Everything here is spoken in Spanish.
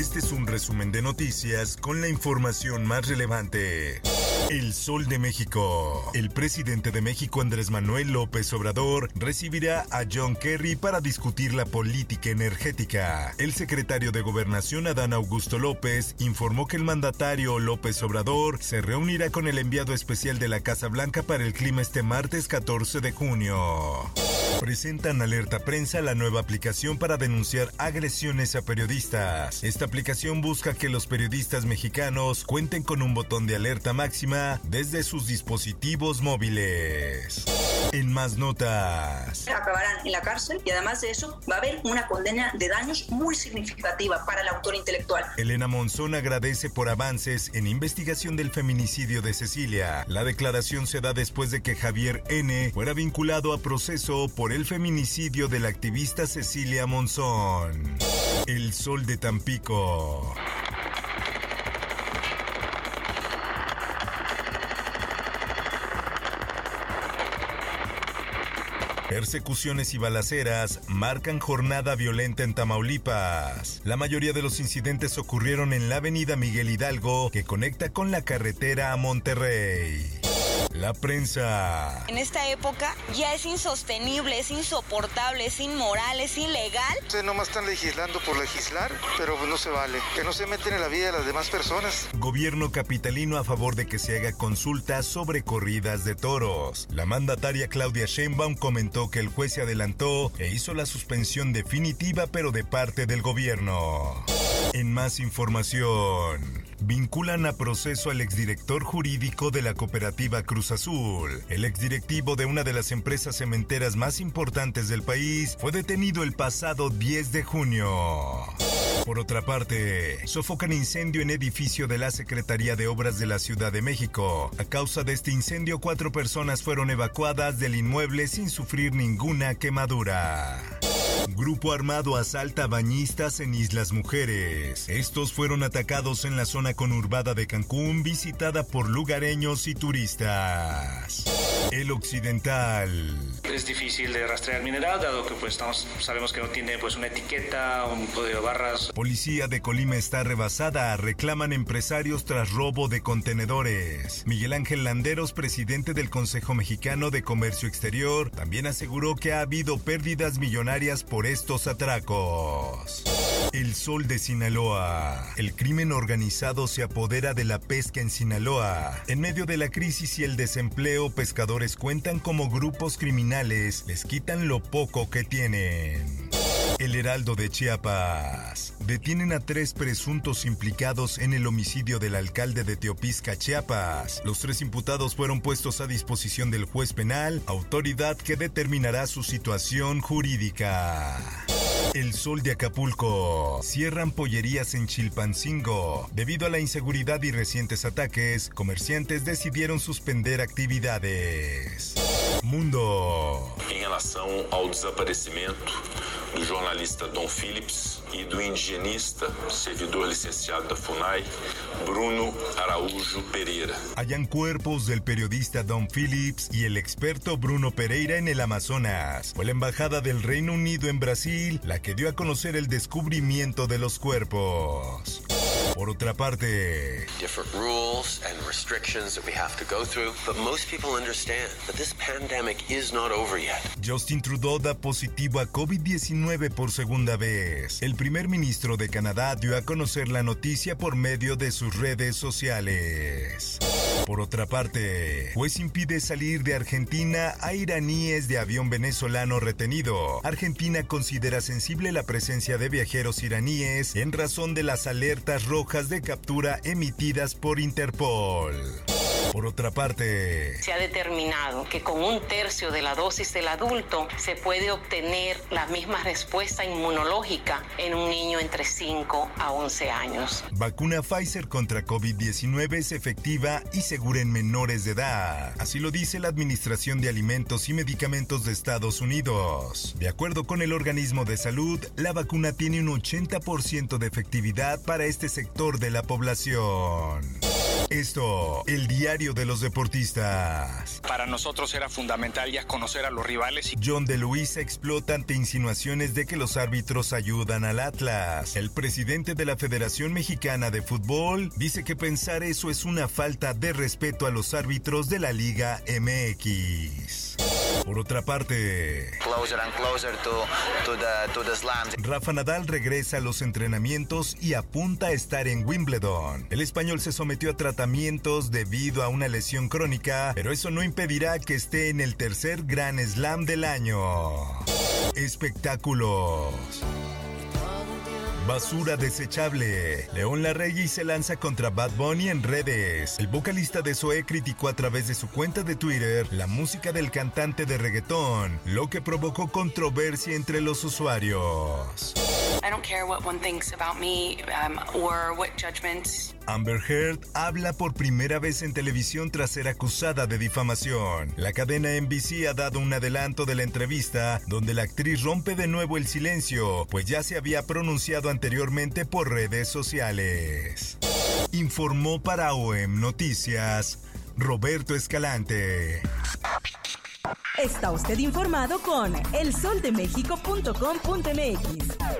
Este es un resumen de noticias con la información más relevante. El Sol de México. El presidente de México, Andrés Manuel López Obrador, recibirá a John Kerry para discutir la política energética. El secretario de Gobernación, Adán Augusto López, informó que el mandatario López Obrador se reunirá con el enviado especial de la Casa Blanca para el clima este martes 14 de junio. Presentan Alerta Prensa la nueva aplicación para denunciar agresiones a periodistas. Esta aplicación busca que los periodistas mexicanos cuenten con un botón de alerta máxima desde sus dispositivos móviles. En más notas. Acabarán en la cárcel y además de eso va a haber una condena de daños muy significativa para el autor intelectual. Elena Monzón agradece por avances en investigación del feminicidio de Cecilia. La declaración se da después de que Javier N. fuera vinculado a proceso por el feminicidio de la activista Cecilia Monzón. El sol de Tampico. Persecuciones y balaceras marcan jornada violenta en Tamaulipas. La mayoría de los incidentes ocurrieron en la avenida Miguel Hidalgo, que conecta con la carretera a Monterrey. La prensa. En esta época ya es insostenible, es insoportable, es inmoral, es ilegal. Ustedes nomás están legislando por legislar, pero no se vale. Que no se meten en la vida de las demás personas. Gobierno capitalino a favor de que se haga consulta sobre corridas de toros. La mandataria Claudia Sheinbaum comentó que el juez se adelantó e hizo la suspensión definitiva, pero de parte del gobierno. En más información, vinculan a proceso al exdirector jurídico de la cooperativa Cruz Azul. El exdirectivo de una de las empresas cementeras más importantes del país fue detenido el pasado 10 de junio. Por otra parte, sofocan incendio en edificio de la Secretaría de Obras de la Ciudad de México. A causa de este incendio, cuatro personas fueron evacuadas del inmueble sin sufrir ninguna quemadura. Grupo armado asalta bañistas en Islas Mujeres. Estos fueron atacados en la zona conurbada de Cancún, visitada por lugareños y turistas. El Occidental. Es difícil de rastrear mineral, dado que pues estamos, sabemos que no tiene pues una etiqueta, un código de barras. Policía de Colima está rebasada, reclaman empresarios tras robo de contenedores. Miguel Ángel Landeros, presidente del Consejo Mexicano de Comercio Exterior, también aseguró que ha habido pérdidas millonarias por estos atracos. El sol de Sinaloa. El crimen organizado se apodera de la pesca en Sinaloa. En medio de la crisis y el desempleo, pescadores cuentan como grupos criminales les quitan lo poco que tienen. El Heraldo de Chiapas. Detienen a tres presuntos implicados en el homicidio del alcalde de Teopisca, Chiapas. Los tres imputados fueron puestos a disposición del juez penal, autoridad que determinará su situación jurídica. El sol de Acapulco. Cierran pollerías en Chilpancingo. Debido a la inseguridad y recientes ataques, comerciantes decidieron suspender actividades. Mundo. Em relação ao desaparecimento do jornalista Dom Phillips e do indigenista, servidor licenciado da FUNAI, Bruno Araújo Pereira. Hallan cuerpos del periodista Don Phillips y el experto Bruno Pereira en el Amazonas. Fue la embajada del Reino Unido en Brasil la que dio a conocer el descubrimiento de los cuerpos. Por otra parte, different rules and restrictions that we have to go through, but most people understand that this pandemic is not over yet. Justin Trudeau da positivo a COVID-19 por segunda vez. El primer ministro de Canadá dio a conocer la noticia por medio de sus redes sociales. Por otra parte, juez impide salir de Argentina a iraníes de avión venezolano retenido. Argentina considera sensible la presencia de viajeros iraníes en razón de las alertas rojas de captura emitidas por Interpol. Por otra parte, se ha determinado que con un tercio de la dosis del adulto se puede obtener la misma respuesta inmunológica en un niño entre 5 a 11 años. Vacuna Pfizer contra COVID-19 es efectiva y segura en menores de edad. Así lo dice la Administración de Alimentos y Medicamentos de Estados Unidos. De acuerdo con el organismo de salud, la vacuna tiene un 80% de efectividad para este sector de la población. Esto, el diario de los deportistas. Para nosotros era fundamental ya conocer a los rivales. John de Luisa explota ante insinuaciones de que los árbitros ayudan al Atlas. El presidente de la Federación Mexicana de Fútbol dice que pensar eso es una falta de respeto a los árbitros de la Liga MX. Por otra parte, Rafa Nadal regresa a los entrenamientos y apunta a estar en Wimbledon. El español se sometió a tratamientos debido a una lesión crónica, pero eso no impedirá que esté en el tercer Gran Slam del año. Espectáculos. Basura desechable. León Larregui se lanza contra Bad Bunny en redes. El vocalista de Zoe criticó a través de su cuenta de Twitter la música del cantante de reggaetón, lo que provocó controversia entre los usuarios. Amber Heard habla por primera vez en televisión tras ser acusada de difamación. La cadena NBC ha dado un adelanto de la entrevista donde la actriz rompe de nuevo el silencio, pues ya se había pronunciado anteriormente por redes sociales. Informó para OEM Noticias Roberto Escalante. Está usted informado con elsoldemexico.com.mx.